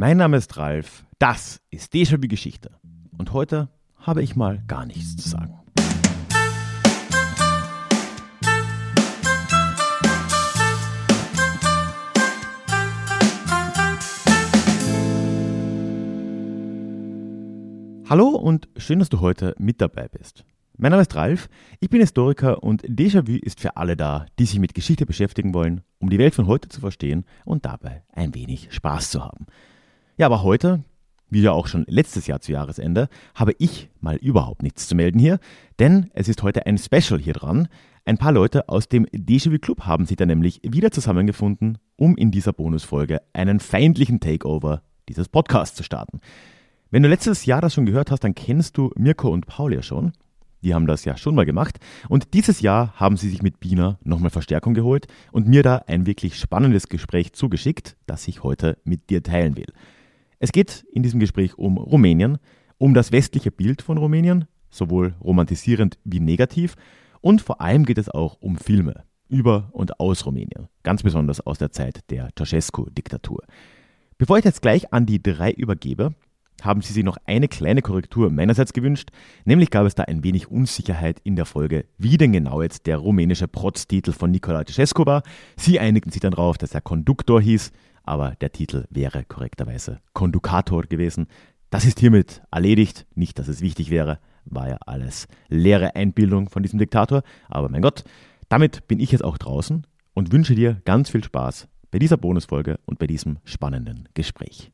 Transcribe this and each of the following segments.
Mein Name ist Ralf, das ist Déjà-vu Geschichte. Und heute habe ich mal gar nichts zu sagen. Hallo und schön, dass du heute mit dabei bist. Mein Name ist Ralf, ich bin Historiker und Déjà-vu ist für alle da, die sich mit Geschichte beschäftigen wollen, um die Welt von heute zu verstehen und dabei ein wenig Spaß zu haben. Ja, aber heute, wie ja auch schon letztes Jahr zu Jahresende, habe ich mal überhaupt nichts zu melden hier, denn es ist heute ein Special hier dran. Ein paar Leute aus dem Déjà-vu Club haben sich da nämlich wieder zusammengefunden, um in dieser Bonusfolge einen feindlichen Takeover dieses Podcasts zu starten. Wenn du letztes Jahr das schon gehört hast, dann kennst du Mirko und Paul ja schon. Die haben das ja schon mal gemacht. Und dieses Jahr haben sie sich mit Bina nochmal Verstärkung geholt und mir da ein wirklich spannendes Gespräch zugeschickt, das ich heute mit dir teilen will. Es geht in diesem Gespräch um Rumänien, um das westliche Bild von Rumänien, sowohl romantisierend wie negativ. Und vor allem geht es auch um Filme über und aus Rumänien, ganz besonders aus der Zeit der Ceausescu-Diktatur. Bevor ich jetzt gleich an die drei übergebe, haben sie sich noch eine kleine Korrektur meinerseits gewünscht, nämlich gab es da ein wenig Unsicherheit in der Folge, wie denn genau jetzt der rumänische Protztitel von Nicolae Ceausescu war. Sie einigten sich dann darauf, dass er Konduktor hieß, aber der Titel wäre korrekterweise Kondukator gewesen. Das ist hiermit erledigt, nicht, dass es wichtig wäre, war ja alles leere Einbildung von diesem Diktator, aber mein Gott, damit bin ich jetzt auch draußen und wünsche dir ganz viel Spaß bei dieser Bonusfolge und bei diesem spannenden Gespräch.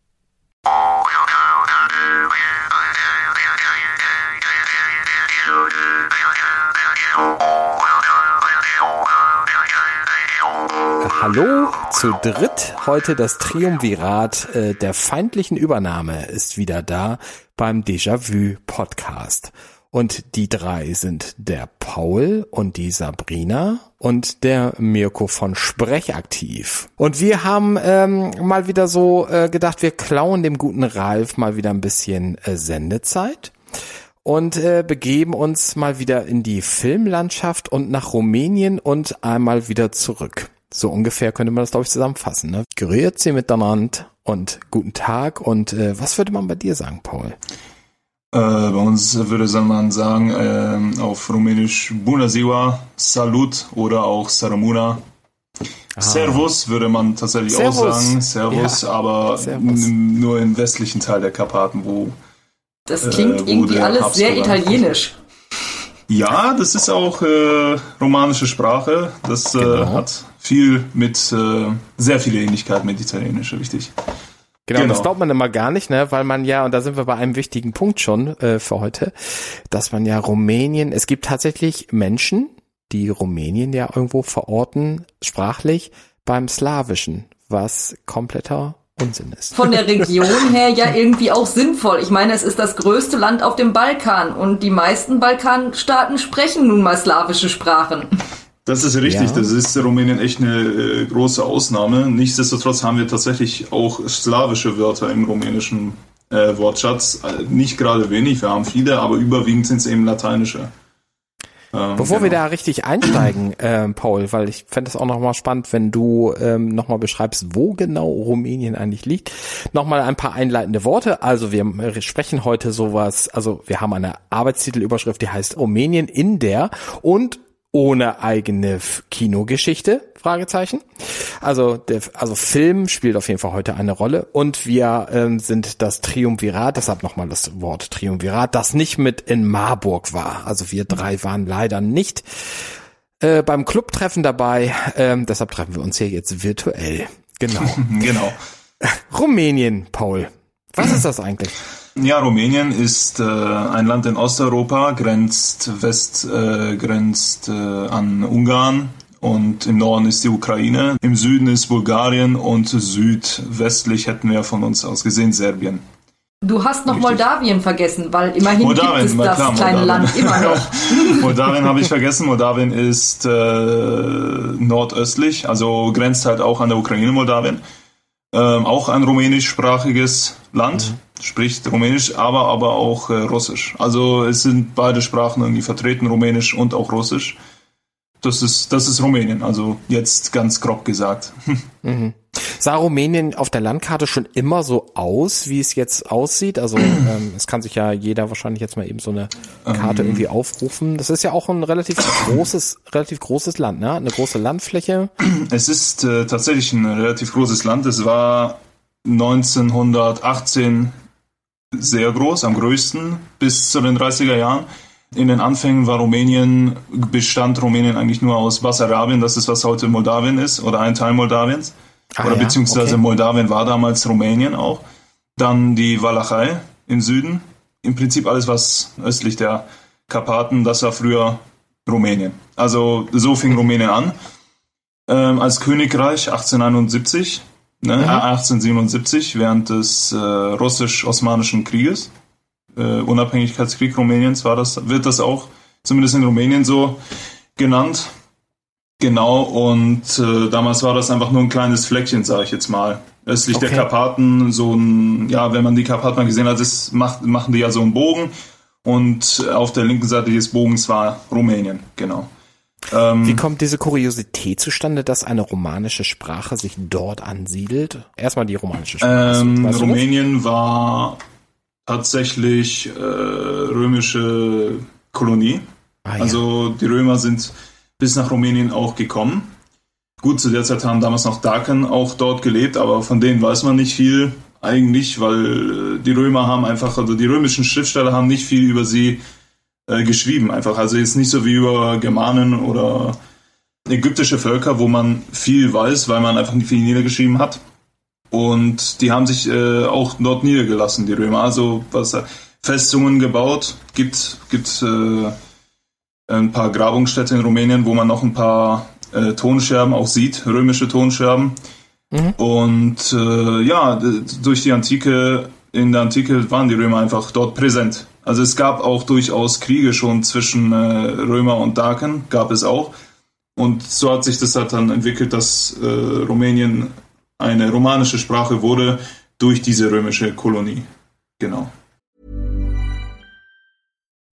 Hallo zu dritt. Heute das Triumvirat äh, der feindlichen Übernahme ist wieder da beim Déjà-vu Podcast. Und die drei sind der Paul und die Sabrina und der Mirko von Sprechaktiv. Und wir haben ähm, mal wieder so äh, gedacht, wir klauen dem guten Ralf mal wieder ein bisschen äh, Sendezeit und äh, begeben uns mal wieder in die Filmlandschaft und nach Rumänien und einmal wieder zurück. So ungefähr könnte man das, glaube ich, zusammenfassen. Ne? Grüezi miteinander und guten Tag. Und äh, was würde man bei dir sagen, Paul? Äh, bei uns würde man sagen, äh, auf Rumänisch Bună ziua, Salut oder auch Saramuna. Ah. Servus würde man tatsächlich Servus. auch sagen. Servus, ja. aber Servus. nur im westlichen Teil der Karpaten, wo. Das klingt äh, irgendwie alles sehr italienisch. Ja, das ist auch äh, romanische Sprache. Das äh, genau. hat viel mit, äh, sehr viele Ähnlichkeit mit Italienisch, richtig. Genau, genau, das glaubt man immer gar nicht, ne, weil man ja, und da sind wir bei einem wichtigen Punkt schon äh, für heute, dass man ja Rumänien, es gibt tatsächlich Menschen, die Rumänien ja irgendwo verorten, sprachlich, beim Slawischen, was kompletter Unsinn ist. Von der Region her ja irgendwie auch sinnvoll. Ich meine, es ist das größte Land auf dem Balkan und die meisten Balkanstaaten sprechen nun mal slawische Sprachen. Das ist richtig, ja. das ist Rumänien echt eine äh, große Ausnahme. Nichtsdestotrotz haben wir tatsächlich auch slawische Wörter im rumänischen äh, Wortschatz. Äh, nicht gerade wenig, wir haben viele, aber überwiegend sind es eben lateinische. Ähm, Bevor genau. wir da richtig einsteigen, äh, Paul, weil ich fände es auch nochmal spannend, wenn du ähm, nochmal beschreibst, wo genau Rumänien eigentlich liegt. Nochmal ein paar einleitende Worte. Also wir sprechen heute sowas, also wir haben eine Arbeitstitelüberschrift, die heißt Rumänien in der und ohne eigene Kinogeschichte? Fragezeichen. Also der, also Film spielt auf jeden Fall heute eine Rolle und wir ähm, sind das Triumvirat, deshalb nochmal das Wort Triumvirat, das nicht mit in Marburg war. Also wir drei waren leider nicht äh, beim Clubtreffen dabei, ähm, deshalb treffen wir uns hier jetzt virtuell. Genau. genau. Rumänien, Paul. Was ist das eigentlich? Ja, Rumänien ist äh, ein Land in Osteuropa, grenzt West, äh, grenzt äh, an Ungarn und im Norden ist die Ukraine, im Süden ist Bulgarien und südwestlich hätten wir von uns aus gesehen Serbien. Du hast noch Richtig. Moldawien vergessen, weil immerhin Moldawien, gibt es das klar, kleine Moldawien. Land immer noch. Moldawien habe ich vergessen. Moldawien ist äh, nordöstlich, also grenzt halt auch an der Ukraine, Moldawien. Ähm, auch ein rumänischsprachiges Land. Mhm spricht Rumänisch, aber, aber auch äh, Russisch. Also es sind beide Sprachen irgendwie vertreten, Rumänisch und auch Russisch. Das ist, das ist Rumänien, also jetzt ganz grob gesagt. Mhm. Sah Rumänien auf der Landkarte schon immer so aus, wie es jetzt aussieht? Also ähm, es kann sich ja jeder wahrscheinlich jetzt mal eben so eine Karte ähm. irgendwie aufrufen. Das ist ja auch ein relativ großes, relativ großes Land, ne? Eine große Landfläche. Es ist äh, tatsächlich ein relativ großes Land. Es war 1918 sehr groß, am größten bis zu den 30er Jahren. In den Anfängen war Rumänien, bestand Rumänien eigentlich nur aus Basarabien, das ist was heute Moldawien ist, oder ein Teil Moldawiens. Ah, oder ja? beziehungsweise okay. Moldawien war damals Rumänien auch. Dann die Walachei im Süden. Im Prinzip alles, was östlich der Karpaten, das war früher Rumänien. Also so fing Rumänien an. Ähm, als Königreich 1871, ne, mhm. 1877, während des äh, russisch-osmanischen Krieges äh, Unabhängigkeitskrieg Rumäniens war das, wird das auch zumindest in Rumänien so genannt. Genau, und äh, damals war das einfach nur ein kleines Fleckchen, sage ich jetzt mal. Östlich okay. der Karpaten, so ein, ja, wenn man die Karpaten mal gesehen hat, das macht, machen die ja so einen Bogen. Und auf der linken Seite des Bogens war Rumänien, genau. Ähm, Wie kommt diese Kuriosität zustande, dass eine romanische Sprache sich dort ansiedelt? Erstmal die romanische Sprache. Ähm, Rumänien war tatsächlich äh, römische Kolonie. Ah, ja. Also die Römer sind bis nach Rumänien auch gekommen. Gut, zu der Zeit haben damals noch Daken auch dort gelebt, aber von denen weiß man nicht viel eigentlich, weil äh, die Römer haben einfach, also die römischen Schriftsteller haben nicht viel über sie äh, geschrieben einfach. Also jetzt nicht so wie über Germanen oder ägyptische Völker, wo man viel weiß, weil man einfach nicht viel niedergeschrieben hat. Und die haben sich äh, auch dort niedergelassen, die Römer. Also was Festungen gebaut, gibt, gibt äh, ein paar Grabungsstätte in Rumänien, wo man noch ein paar äh, Tonscherben auch sieht, römische Tonscherben. Mhm. Und äh, ja, durch die Antike, in der Antike waren die Römer einfach dort präsent. Also es gab auch durchaus Kriege schon zwischen äh, Römer und Daken, gab es auch. Und so hat sich das halt dann entwickelt, dass äh, Rumänien eine romanische Sprache wurde durch diese römische Kolonie. Genau.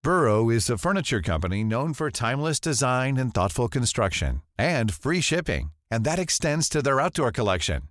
Burrow is a furniture company known for timeless design and thoughtful construction and free shipping, and that extends to their outdoor collection.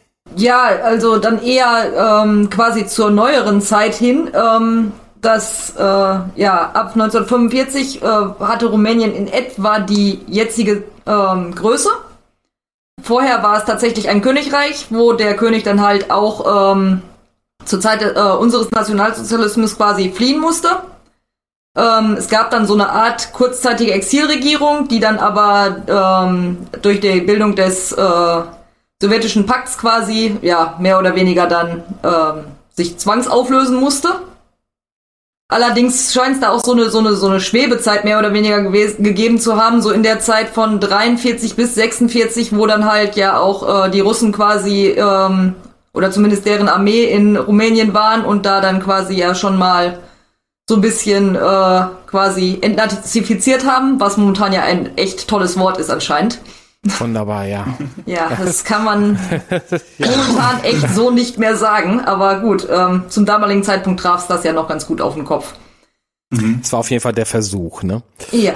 Ja, also dann eher ähm, quasi zur neueren Zeit hin. Ähm, dass äh, ja ab 1945 äh, hatte Rumänien in etwa die jetzige ähm, Größe. Vorher war es tatsächlich ein Königreich, wo der König dann halt auch ähm, zur Zeit äh, unseres Nationalsozialismus quasi fliehen musste. Ähm, es gab dann so eine Art kurzzeitige Exilregierung, die dann aber ähm, durch die Bildung des äh, sowjetischen Pakts quasi, ja, mehr oder weniger dann ähm, sich zwangsauflösen musste. Allerdings scheint es da auch so eine, so, eine, so eine Schwebezeit mehr oder weniger gewesen, gegeben zu haben, so in der Zeit von 43 bis 46, wo dann halt ja auch äh, die Russen quasi ähm, oder zumindest deren Armee in Rumänien waren und da dann quasi ja schon mal so ein bisschen äh, quasi entnazifiziert haben, was momentan ja ein echt tolles Wort ist anscheinend. Wunderbar, ja. ja, das kann man ja. momentan echt so nicht mehr sagen, aber gut, ähm, zum damaligen Zeitpunkt traf es das ja noch ganz gut auf den Kopf. Mhm. Es war auf jeden Fall der Versuch, ne? Ja.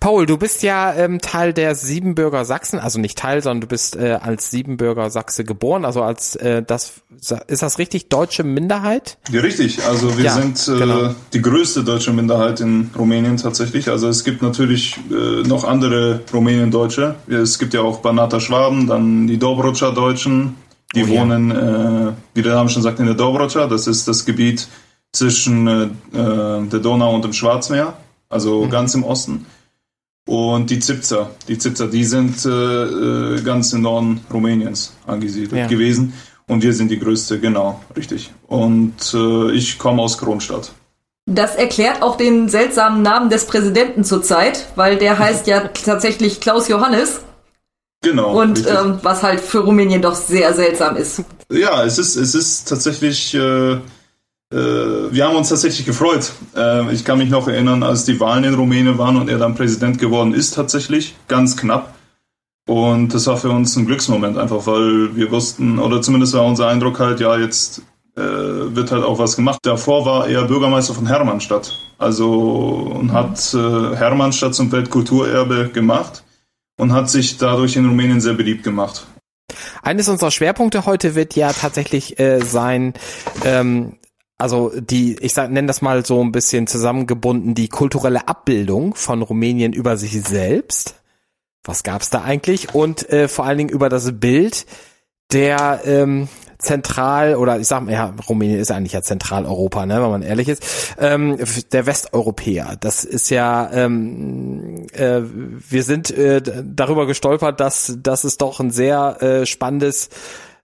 Paul, du bist ja ähm, Teil der Siebenbürger Sachsen, also nicht Teil, sondern du bist äh, als Siebenbürger Sachse geboren, also als äh, das ist das richtig deutsche Minderheit? Ja, richtig. Also wir ja, sind äh, genau. die größte deutsche Minderheit in Rumänien tatsächlich. Also es gibt natürlich äh, noch andere Rumänien-Deutsche. Es gibt ja auch Banata Schwaben, dann die Dobroca Deutschen. Die oh, wohnen, ja. äh, wie der Name schon sagt, in der Dobroca. Das ist das Gebiet zwischen äh, äh der Donau und dem Schwarzmeer also mhm. ganz im Osten. Und die Zipzer, die Zipzer, die sind äh, äh, ganz im Norden Rumäniens angesiedelt ja. gewesen. Und wir sind die größte, genau, richtig. Und äh, ich komme aus Kronstadt. Das erklärt auch den seltsamen Namen des Präsidenten zurzeit, weil der heißt ja tatsächlich Klaus Johannes. Genau. Und ähm, was halt für Rumänien doch sehr seltsam ist. Ja, es ist, es ist tatsächlich äh, äh, wir haben uns tatsächlich gefreut. Äh, ich kann mich noch erinnern, als die Wahlen in Rumänien waren und er dann Präsident geworden ist, tatsächlich, ganz knapp. Und das war für uns ein Glücksmoment, einfach weil wir wussten, oder zumindest war unser Eindruck halt, ja, jetzt äh, wird halt auch was gemacht. Davor war er Bürgermeister von Hermannstadt. Also und hat äh, Hermannstadt zum Weltkulturerbe gemacht und hat sich dadurch in Rumänien sehr beliebt gemacht. Eines unserer Schwerpunkte heute wird ja tatsächlich äh, sein, ähm, also die, ich nenne das mal so ein bisschen zusammengebunden, die kulturelle Abbildung von Rumänien über sich selbst. Was gab's da eigentlich? Und äh, vor allen Dingen über das Bild der ähm, zentral oder ich sag mal, ja, Rumänien ist eigentlich ja Zentraleuropa, ne, wenn man ehrlich ist, ähm, der Westeuropäer. Das ist ja, ähm, äh, wir sind äh, darüber gestolpert, dass, dass es doch ein sehr äh, spannendes,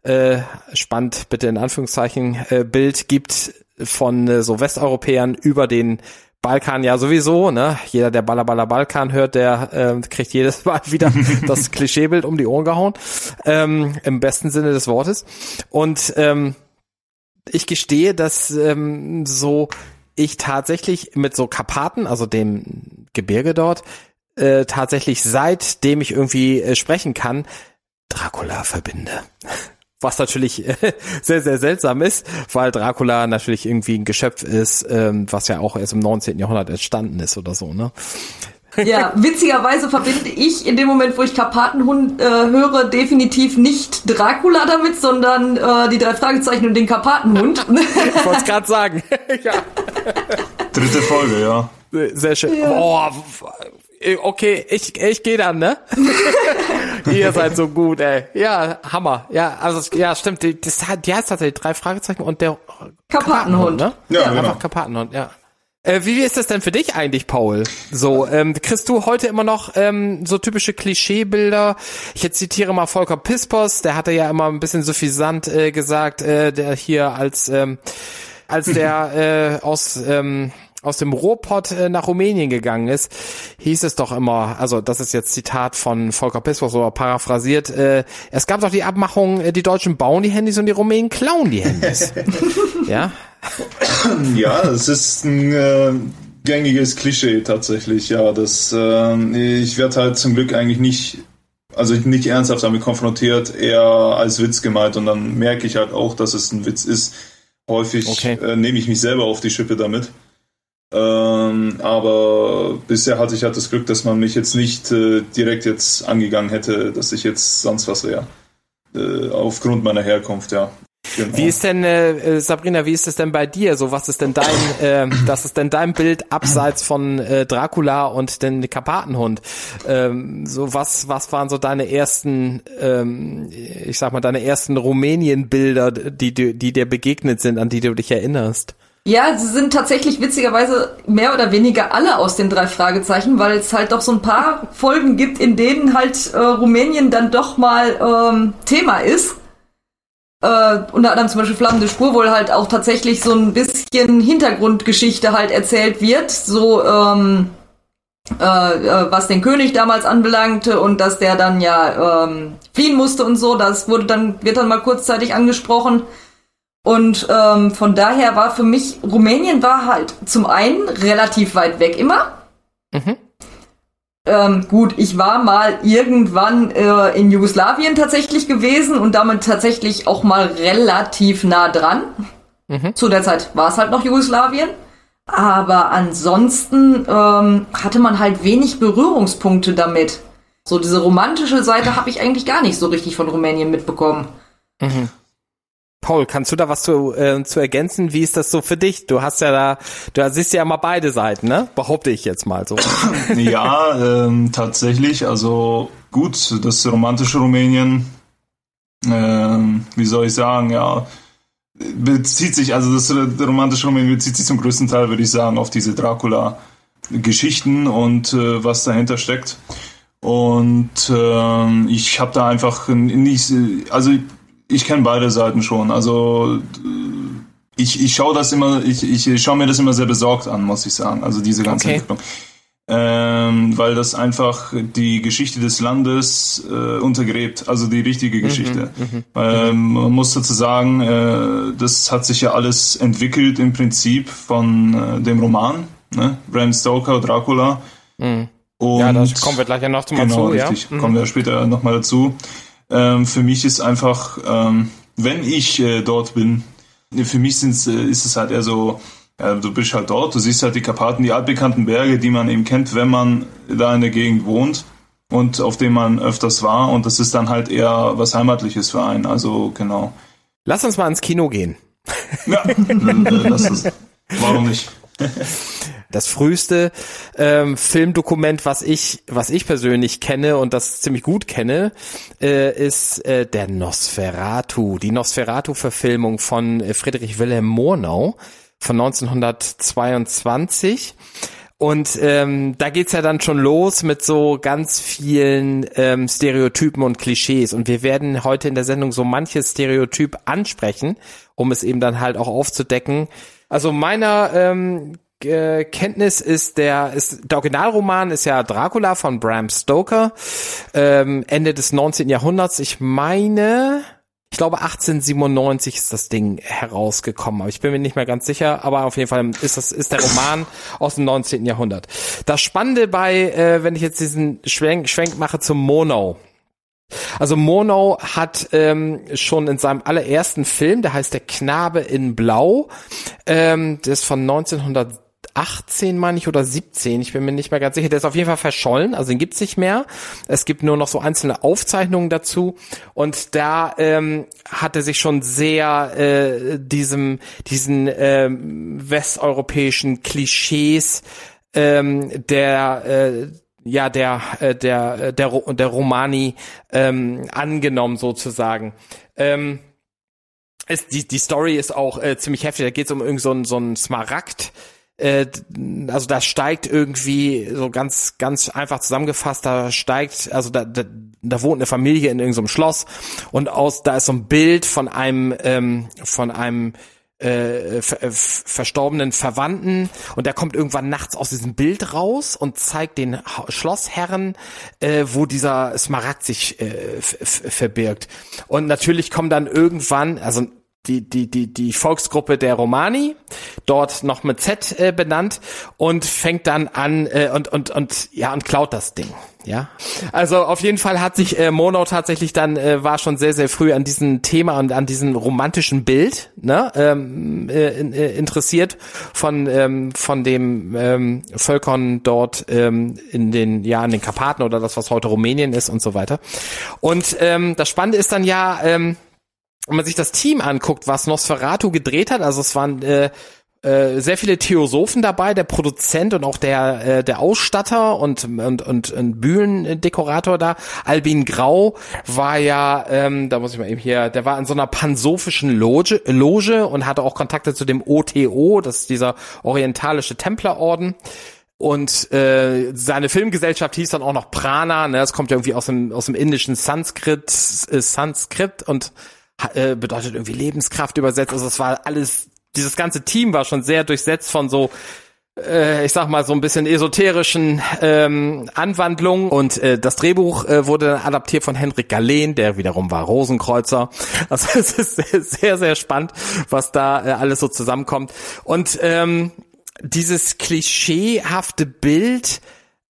äh, spannend bitte in Anführungszeichen, äh, Bild gibt von äh, so Westeuropäern über den Balkan ja sowieso, ne? Jeder, der Baller Baller Balkan hört, der äh, kriegt jedes Mal wieder das Klischeebild um die Ohren gehauen. Ähm, Im besten Sinne des Wortes. Und ähm, ich gestehe, dass ähm, so ich tatsächlich mit so Karpaten, also dem Gebirge dort, äh, tatsächlich seitdem ich irgendwie äh, sprechen kann, Dracula verbinde was natürlich sehr, sehr seltsam ist, weil Dracula natürlich irgendwie ein Geschöpf ist, ähm, was ja auch erst im 19. Jahrhundert entstanden ist oder so, ne? Ja, witzigerweise verbinde ich in dem Moment, wo ich Karpatenhund äh, höre, definitiv nicht Dracula damit, sondern äh, die drei Fragezeichen und den Karpatenhund. ich wollte es gerade sagen. ja. Dritte Folge, ja. Sehr schön. Ja. Boah, äh, okay, ich, ich gehe dann, ne? Ihr seid so gut, ey. Ja, Hammer. Ja, also ja, stimmt. Die, das, die heißt tatsächlich drei Fragezeichen und der Karpatenhund, ne? Ja, ja genau. einfach Karpatenhund, ja. Äh, wie ist das denn für dich eigentlich, Paul? So, ähm, kriegst du heute immer noch ähm, so typische Klischeebilder? Ich jetzt zitiere mal Volker Pispos, der hatte ja immer ein bisschen suffisant äh, gesagt, äh, der hier als ähm, als der äh, aus ähm, aus dem Ruhrpott äh, nach Rumänien gegangen ist, hieß es doch immer, also das ist jetzt Zitat von Volker Pispos so paraphrasiert, äh, es gab doch die Abmachung, äh, die Deutschen bauen die Handys und die Rumänen klauen die Handys. ja? Ja, es ist ein äh, gängiges Klischee tatsächlich, ja. Das, äh, ich werde halt zum Glück eigentlich nicht, also nicht ernsthaft damit konfrontiert, eher als Witz gemeint und dann merke ich halt auch, dass es ein Witz ist. Häufig okay. äh, nehme ich mich selber auf die Schippe damit. Ähm, aber bisher hatte ich halt das Glück, dass man mich jetzt nicht äh, direkt jetzt angegangen hätte, dass ich jetzt sonst was wäre. Äh, aufgrund meiner Herkunft, ja. Genau. Wie ist denn, äh, Sabrina, wie ist es denn bei dir? So, was ist denn dein, äh, das ist denn dein Bild abseits von äh, Dracula und den Karpatenhund? Ähm, so, was, was waren so deine ersten, ähm, ich sag mal, deine ersten Rumänien-Bilder, die, die, die dir begegnet sind, an die du dich erinnerst? Ja, sie sind tatsächlich witzigerweise mehr oder weniger alle aus den drei Fragezeichen, weil es halt doch so ein paar Folgen gibt, in denen halt äh, Rumänien dann doch mal ähm, Thema ist. Äh, unter anderem zum Beispiel Flammende Spur, wo halt auch tatsächlich so ein bisschen Hintergrundgeschichte halt erzählt wird, so ähm, äh, äh, was den König damals anbelangte und dass der dann ja ähm, fliehen musste und so, das wurde dann, wird dann mal kurzzeitig angesprochen. Und ähm, von daher war für mich, Rumänien war halt zum einen relativ weit weg immer. Mhm. Ähm, gut, ich war mal irgendwann äh, in Jugoslawien tatsächlich gewesen und damit tatsächlich auch mal relativ nah dran. Mhm. Zu der Zeit war es halt noch Jugoslawien. Aber ansonsten ähm, hatte man halt wenig Berührungspunkte damit. So diese romantische Seite habe ich eigentlich gar nicht so richtig von Rumänien mitbekommen. Mhm. Paul, kannst du da was zu, äh, zu ergänzen? Wie ist das so für dich? Du hast ja da, du siehst ja mal beide Seiten, ne? Behaupte ich jetzt mal so. ja, ähm, tatsächlich. Also gut, das romantische Rumänien, ähm, wie soll ich sagen, ja, bezieht sich, also das romantische Rumänien bezieht sich zum größten Teil, würde ich sagen, auf diese Dracula-Geschichten und äh, was dahinter steckt. Und ähm, ich habe da einfach nicht, also ich kenne beide Seiten schon. Also ich, ich schaue das immer, ich, ich schaue mir das immer sehr besorgt an, muss ich sagen. Also diese ganze okay. Entwicklung. ähm, weil das einfach die Geschichte des Landes äh, untergräbt, also die richtige mhm, Geschichte. Mhm, ähm, man muss dazu sagen, äh, das hat sich ja alles entwickelt im Prinzip von äh, dem Roman, ne? Bram Stoker, Dracula. Mhm. Und ja, da kommen wir gleich ja noch mal genau, zu. Richtig, ja? kommen wir später nochmal dazu. Ähm, für mich ist einfach, ähm, wenn ich äh, dort bin, für mich äh, ist es halt eher so, ja, du bist halt dort, du siehst halt die Karpaten, die altbekannten Berge, die man eben kennt, wenn man da in der Gegend wohnt und auf dem man öfters war. Und das ist dann halt eher was Heimatliches für einen. Also genau. Lass uns mal ins Kino gehen. Ja, lass es. Warum nicht? Das früheste ähm, Filmdokument, was ich, was ich persönlich kenne und das ziemlich gut kenne, äh, ist äh, der Nosferatu, die Nosferatu-Verfilmung von äh, Friedrich Wilhelm Murnau von 1922. Und ähm, da geht's ja dann schon los mit so ganz vielen ähm, Stereotypen und Klischees. Und wir werden heute in der Sendung so manches Stereotyp ansprechen, um es eben dann halt auch aufzudecken. Also meiner ähm, äh, Kenntnis ist der ist der Originalroman ist ja Dracula von Bram Stoker ähm, Ende des 19. Jahrhunderts. Ich meine ich glaube 1897 ist das Ding herausgekommen, aber ich bin mir nicht mehr ganz sicher, aber auf jeden Fall ist das ist der Roman aus dem 19. Jahrhundert. Das Spannende bei, äh, wenn ich jetzt diesen Schwenk, Schwenk mache zum Mono. Also Mono hat ähm, schon in seinem allerersten Film, der heißt Der Knabe in Blau, ähm, der ist von 1900 18, meine ich, oder 17, ich bin mir nicht mehr ganz sicher. Der ist auf jeden Fall verschollen, also den gibt's nicht mehr. Es gibt nur noch so einzelne Aufzeichnungen dazu. Und da ähm, hat er sich schon sehr äh, diesem, diesen ähm, westeuropäischen Klischees ähm, der äh, ja der äh, der der der Romani ähm, angenommen sozusagen. Ähm, es, die die Story ist auch äh, ziemlich heftig. Da geht es um irgend so einen so einen Smaragd äh, also da steigt irgendwie so ganz ganz einfach zusammengefasst, da steigt also da, da, da wohnt eine Familie in irgendeinem Schloss und aus da ist so ein Bild von einem ähm, von einem äh, ver äh, verstorbenen Verwandten und der kommt irgendwann nachts aus diesem Bild raus und zeigt den Schlossherren, äh, wo dieser Smaragd sich äh, verbirgt. Und natürlich kommen dann irgendwann, also die, die, die, die Volksgruppe der Romani, dort noch mit Z äh, benannt und fängt dann an äh, und, und, und, ja, und klaut das Ding. Ja, also auf jeden Fall hat sich äh, Mono tatsächlich dann äh, war schon sehr sehr früh an diesem Thema und an diesem romantischen Bild ne, ähm, äh, äh, interessiert von ähm, von dem ähm, Völkern dort ähm, in den ja in den Karpaten oder das was heute Rumänien ist und so weiter. Und ähm, das Spannende ist dann ja ähm, wenn man sich das Team anguckt, was Nosferatu gedreht hat, also es waren äh, äh, sehr viele Theosophen dabei, der Produzent und auch der äh, der Ausstatter und und und, und Bühnendekorator da. Albin Grau war ja, ähm, da muss ich mal eben hier, der war in so einer pansophischen Loge, Loge und hatte auch Kontakte zu dem OTO, das ist dieser orientalische Templerorden. Und äh, seine Filmgesellschaft hieß dann auch noch Prana, ne? Das kommt ja irgendwie aus dem aus dem indischen Sanskrit, äh, Sanskrit und äh, bedeutet irgendwie Lebenskraft übersetzt. Also es war alles, dieses ganze Team war schon sehr durchsetzt von so äh, ich sag mal so ein bisschen esoterischen ähm, Anwandlungen und äh, das Drehbuch äh, wurde adaptiert von Henrik Galen, der wiederum war Rosenkreuzer. Also es ist sehr, sehr, sehr spannend, was da äh, alles so zusammenkommt. Und ähm, dieses klischeehafte Bild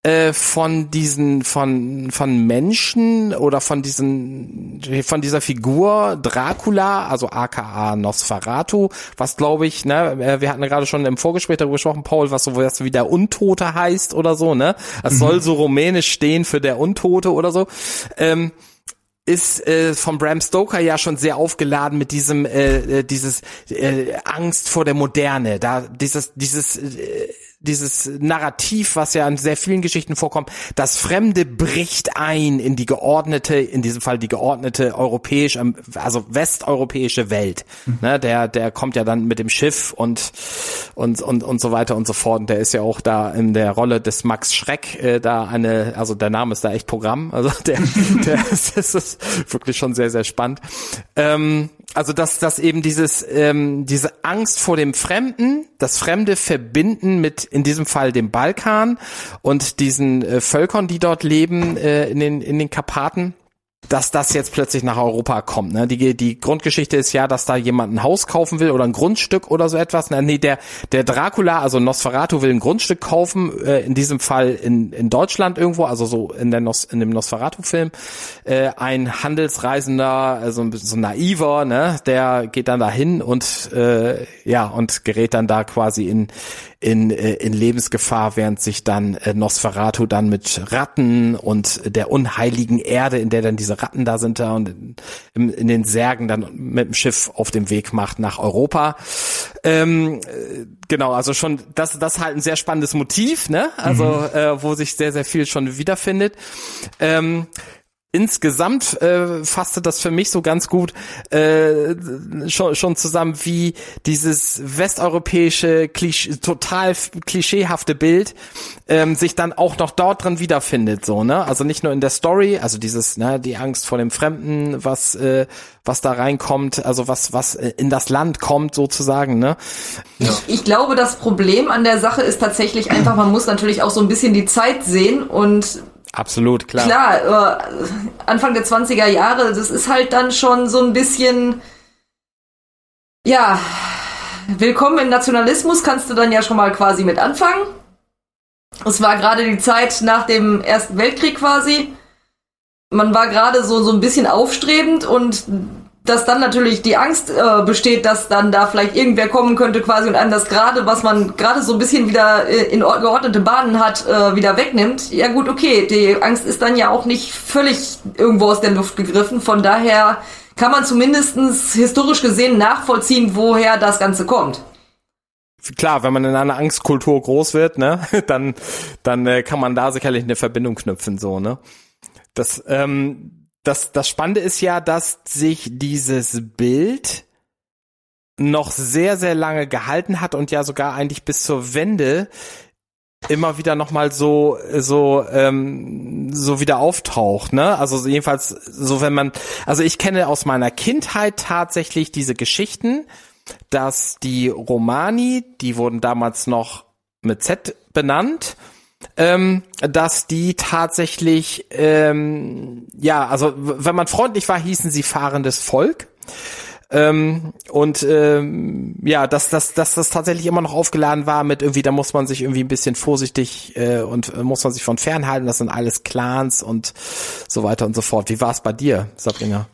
äh, von diesen von von Menschen oder von diesen von dieser Figur Dracula, also aka Nosferatu, was glaube ich, ne, äh, wir hatten gerade schon im Vorgespräch darüber gesprochen, Paul, was so was wie der Untote heißt oder so, ne? Es mhm. soll so rumänisch stehen für der Untote oder so. Ähm, ist äh, von Bram Stoker ja schon sehr aufgeladen mit diesem äh, äh dieses äh, Angst vor der Moderne, da dieses dieses äh, dieses Narrativ, was ja in sehr vielen Geschichten vorkommt, das Fremde bricht ein in die geordnete, in diesem Fall die geordnete europäische, ähm, also westeuropäische Welt. Mhm. Ne, der, der kommt ja dann mit dem Schiff und, und, und, und so weiter und so fort. Und der ist ja auch da in der Rolle des Max Schreck, äh, da eine, also der Name ist da echt Programm. Also der, der ist, ist, ist wirklich schon sehr, sehr spannend. Ähm, also dass, dass eben dieses, ähm, diese Angst vor dem Fremden, das Fremde verbinden mit in diesem Fall dem Balkan und diesen äh, Völkern, die dort leben äh, in, den, in den Karpaten dass das jetzt plötzlich nach Europa kommt. Ne? Die, die Grundgeschichte ist ja, dass da jemand ein Haus kaufen will oder ein Grundstück oder so etwas. Nee, der, der Dracula, also Nosferatu will ein Grundstück kaufen, äh, in diesem Fall in, in Deutschland irgendwo, also so in, der Nos, in dem Nosferatu-Film. Äh, ein Handelsreisender, also so ein naiver, ne? der geht dann dahin und äh, ja, und gerät dann da quasi in, in, äh, in Lebensgefahr, während sich dann äh, Nosferatu dann mit Ratten und der unheiligen Erde, in der dann diese Ratten da sind, da und in, in den Särgen dann mit dem Schiff auf dem Weg macht nach Europa. Ähm, äh, genau, also schon das, das halt ein sehr spannendes Motiv, ne? Also mhm. äh, wo sich sehr, sehr viel schon wiederfindet. Ähm, insgesamt äh, fasste das für mich so ganz gut äh, schon, schon zusammen, wie dieses westeuropäische Klisch total klischeehafte Bild ähm, sich dann auch noch dort drin wiederfindet, so ne? Also nicht nur in der Story, also dieses ne die Angst vor dem Fremden, was äh, was da reinkommt, also was was in das Land kommt sozusagen, ne? Ja. Ich, ich glaube, das Problem an der Sache ist tatsächlich einfach, man muss natürlich auch so ein bisschen die Zeit sehen und Absolut, klar. Klar, äh, Anfang der 20er Jahre, das ist halt dann schon so ein bisschen, ja, willkommen im Nationalismus kannst du dann ja schon mal quasi mit anfangen. Es war gerade die Zeit nach dem Ersten Weltkrieg quasi. Man war gerade so, so ein bisschen aufstrebend und dass dann natürlich die Angst äh, besteht, dass dann da vielleicht irgendwer kommen könnte quasi und einem das gerade, was man gerade so ein bisschen wieder äh, in geordnete Bahnen hat, äh, wieder wegnimmt. Ja gut, okay, die Angst ist dann ja auch nicht völlig irgendwo aus der Luft gegriffen. Von daher kann man zumindestens historisch gesehen nachvollziehen, woher das Ganze kommt. Klar, wenn man in einer Angstkultur groß wird, ne, dann, dann äh, kann man da sicherlich eine Verbindung knüpfen, so, ne. Das, ähm, das, das Spannende ist ja, dass sich dieses Bild noch sehr, sehr lange gehalten hat und ja sogar eigentlich bis zur Wende immer wieder nochmal so so ähm, so wieder auftaucht, ne? Also jedenfalls so wenn man also ich kenne aus meiner Kindheit tatsächlich diese Geschichten, dass die Romani, die wurden damals noch mit Z benannt ähm, dass die tatsächlich, ähm, ja, also wenn man freundlich war, hießen sie fahrendes Volk. Ähm, und ähm, ja, dass, dass, dass das tatsächlich immer noch aufgeladen war mit irgendwie, da muss man sich irgendwie ein bisschen vorsichtig äh, und äh, muss man sich von fernhalten, das sind alles Clans und so weiter und so fort. Wie war es bei dir, Sabrina?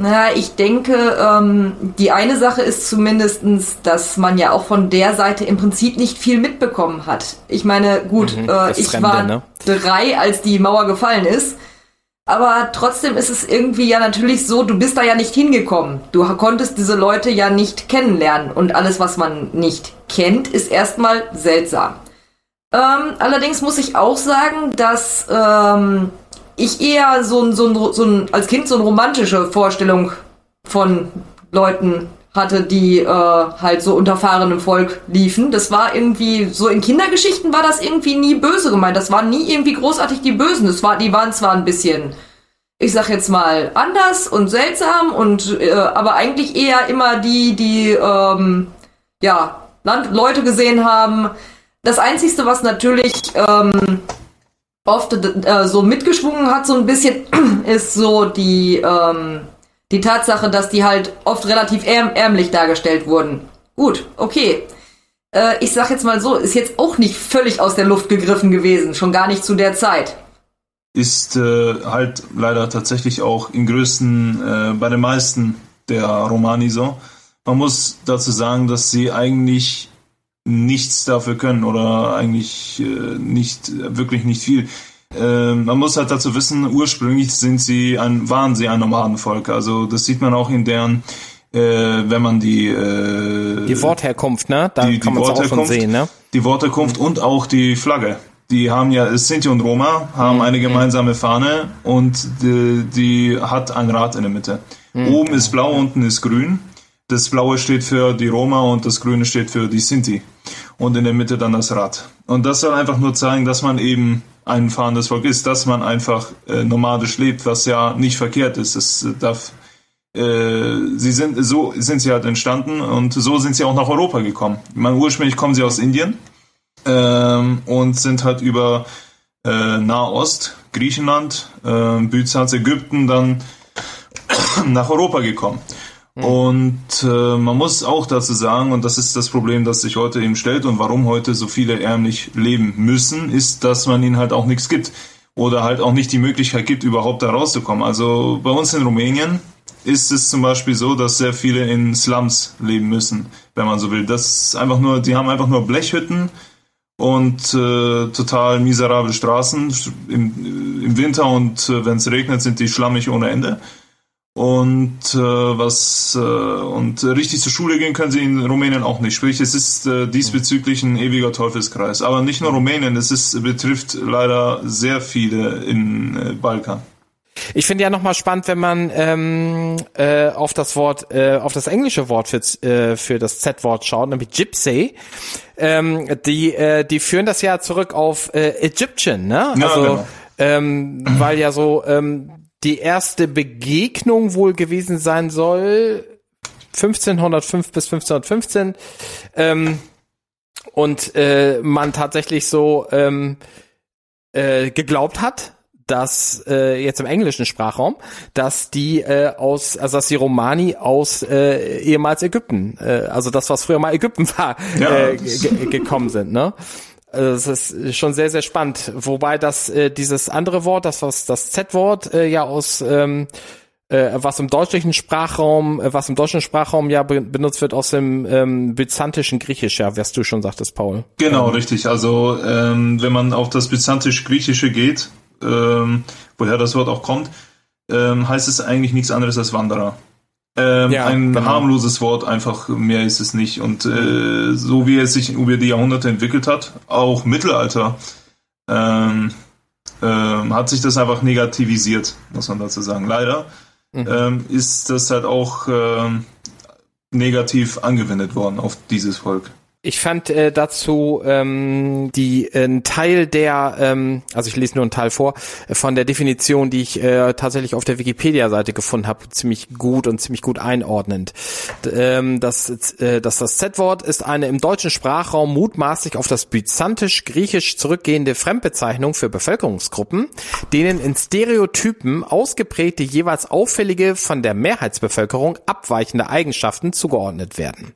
Na, ich denke, ähm, die eine Sache ist zumindestens, dass man ja auch von der Seite im Prinzip nicht viel mitbekommen hat. Ich meine, gut, mhm, äh, ich Fremde, war ne? drei, als die Mauer gefallen ist. Aber trotzdem ist es irgendwie ja natürlich so, du bist da ja nicht hingekommen. Du konntest diese Leute ja nicht kennenlernen. Und alles, was man nicht kennt, ist erstmal seltsam. Ähm, allerdings muss ich auch sagen, dass ähm, ich eher so ein, so ein, so ein, als Kind so eine romantische Vorstellung von Leuten hatte, die äh, halt so unter fahrendem Volk liefen. Das war irgendwie, so in Kindergeschichten war das irgendwie nie böse gemeint. Das waren nie irgendwie großartig die Bösen. Das war, die waren zwar ein bisschen, ich sag jetzt mal, anders und seltsam und äh, aber eigentlich eher immer die, die ähm, ja, Land Leute gesehen haben. Das Einzige, was natürlich ähm, oft äh, so mitgeschwungen hat, so ein bisschen, ist so die, ähm, die Tatsache, dass die halt oft relativ ärm ärmlich dargestellt wurden. Gut, okay. Äh, ich sag jetzt mal so, ist jetzt auch nicht völlig aus der Luft gegriffen gewesen, schon gar nicht zu der Zeit. Ist äh, halt leider tatsächlich auch in Größen äh, bei den meisten der Romani so. Man muss dazu sagen, dass sie eigentlich nichts dafür können oder eigentlich äh, nicht wirklich nicht viel. Äh, man muss halt dazu wissen, ursprünglich sind sie ein, waren sie ein Nomadenvolk. Also das sieht man auch in deren äh, wenn man die äh, die Wortherkunft, ne? Da die, kann man auch schon sehen, ne? Die Wortherkunft und auch die Flagge. Die haben ja Sinti und Roma haben mhm. eine gemeinsame Fahne und die, die hat ein Rad in der Mitte. Mhm. Oben ist blau, unten ist grün. Das blaue steht für die Roma und das grüne steht für die Sinti und in der Mitte dann das Rad. Und das soll einfach nur zeigen, dass man eben ein fahrendes Volk ist, dass man einfach äh, nomadisch lebt, was ja nicht verkehrt ist. Das äh, darf äh, sie sind so sind sie halt entstanden und so sind sie auch nach Europa gekommen. Ich meine, ursprünglich kommen sie aus Indien ähm, und sind halt über äh, Nahost, Griechenland, äh, Byzanz, Ägypten dann nach Europa gekommen. Mhm. Und äh, man muss auch dazu sagen, und das ist das Problem, das sich heute eben stellt und warum heute so viele ärmlich leben müssen, ist, dass man ihnen halt auch nichts gibt oder halt auch nicht die Möglichkeit gibt, überhaupt da rauszukommen. Also bei uns in Rumänien ist es zum Beispiel so, dass sehr viele in Slums leben müssen, wenn man so will. Das ist einfach nur, die haben einfach nur Blechhütten und äh, total miserable Straßen im, im Winter und äh, wenn es regnet, sind die schlammig ohne Ende. Und äh, was äh, und richtig zur Schule gehen können sie in Rumänien auch nicht. Sprich, es ist äh, diesbezüglich ein ewiger Teufelskreis. Aber nicht nur Rumänien, es ist, betrifft leider sehr viele in äh, Balkan. Ich finde ja nochmal spannend, wenn man ähm, äh, auf das Wort, äh, auf das englische Wort für, äh, für das Z-Wort schaut, nämlich Gypsy. Ähm, die, äh, die führen das ja zurück auf äh, Egyptian, ne? Ja, also, genau. ähm, weil ja so ähm, die erste Begegnung wohl gewesen sein soll, 1505 bis 1515. Ähm, und äh, man tatsächlich so ähm, äh, geglaubt hat, dass äh, jetzt im englischen Sprachraum, dass die äh, aus, also dass die Romani aus äh, ehemals Ägypten, äh, also das, was früher mal Ägypten war, ja. äh, gekommen sind, ne? Also das ist schon sehr, sehr spannend. Wobei das äh, dieses andere Wort, das was das Z-Wort äh, ja aus ähm, äh, was im deutschen Sprachraum, äh, was im deutschen Sprachraum ja be benutzt wird aus dem ähm, byzantischen Griechisch, ja, was du schon sagtest, Paul. Genau, ähm. richtig. Also ähm, wenn man auf das byzantisch-griechische geht, ähm, woher das Wort auch kommt, ähm, heißt es eigentlich nichts anderes als Wanderer. Ähm, ja, ein genau. harmloses Wort, einfach mehr ist es nicht. Und äh, so wie es sich über die Jahrhunderte entwickelt hat, auch Mittelalter, ähm, ähm, hat sich das einfach negativisiert, muss man dazu sagen. Leider mhm. ähm, ist das halt auch ähm, negativ angewendet worden auf dieses Volk. Ich fand äh, dazu ähm, die äh, ein Teil der, ähm, also ich lese nur einen Teil vor, äh, von der Definition, die ich äh, tatsächlich auf der Wikipedia-Seite gefunden habe, ziemlich gut und ziemlich gut einordnend. D ähm, das, äh, das, das Z-Wort ist eine im deutschen Sprachraum mutmaßlich auf das byzantisch-griechisch zurückgehende Fremdbezeichnung für Bevölkerungsgruppen, denen in Stereotypen ausgeprägte, jeweils auffällige, von der Mehrheitsbevölkerung abweichende Eigenschaften zugeordnet werden.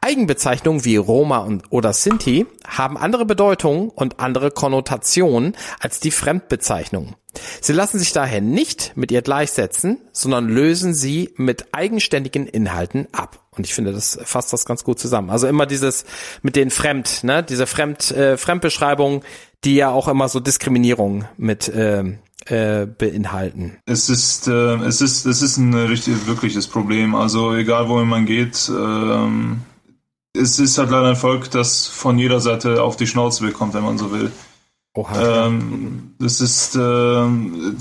Eigenbezeichnungen wie Roma und, oder Sinti haben andere Bedeutungen und andere Konnotationen als die Fremdbezeichnungen. Sie lassen sich daher nicht mit ihr gleichsetzen, sondern lösen sie mit eigenständigen Inhalten ab. Und ich finde, das fasst das ganz gut zusammen. Also immer dieses mit den Fremd, ne, diese Fremd, äh, Fremdbeschreibung, die ja auch immer so Diskriminierung mit äh, äh, beinhalten. Es ist, äh, es ist, es ist ein richtig wirkliches Problem. Also egal wohin man geht, ähm, es ist halt leider ein Volk, das von jeder Seite auf die Schnauze bekommt, wenn man so will. Oha, ähm, das ist, ähm,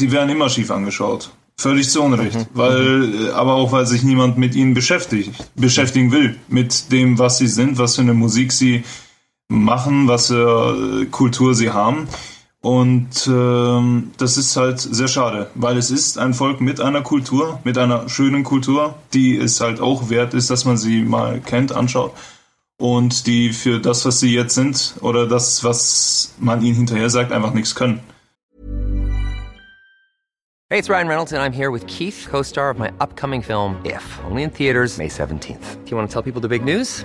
die werden immer schief angeschaut. Völlig zu Unrecht. Mhm. Weil, mhm. aber auch weil sich niemand mit ihnen beschäftigt, beschäftigen will. Mit dem, was sie sind, was für eine Musik sie machen, was für Kultur sie haben. Und ähm, das ist halt sehr schade, weil es ist ein Volk mit einer Kultur, mit einer schönen Kultur, die es halt auch wert ist, dass man sie mal kennt, anschaut. Und die für das, was sie jetzt sind, oder das, was man ihnen hinterher sagt, einfach nichts können. Hey, it's Ryan Reynolds and I'm here with Keith, co-star of my upcoming film If, only in theaters May 17th. Do you want to tell people the big news?